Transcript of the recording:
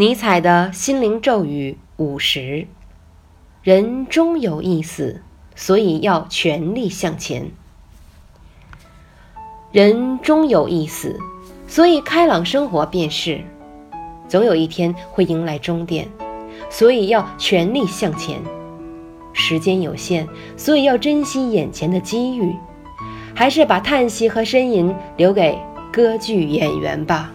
尼采的心灵咒语五十。人终有一死所以要全力向前。人终有一死所以开朗生活便是。总有一天会迎来终点所以要全力向前。时间有限所以要珍惜眼前的机遇。还是把叹息和呻吟留给歌剧演员吧。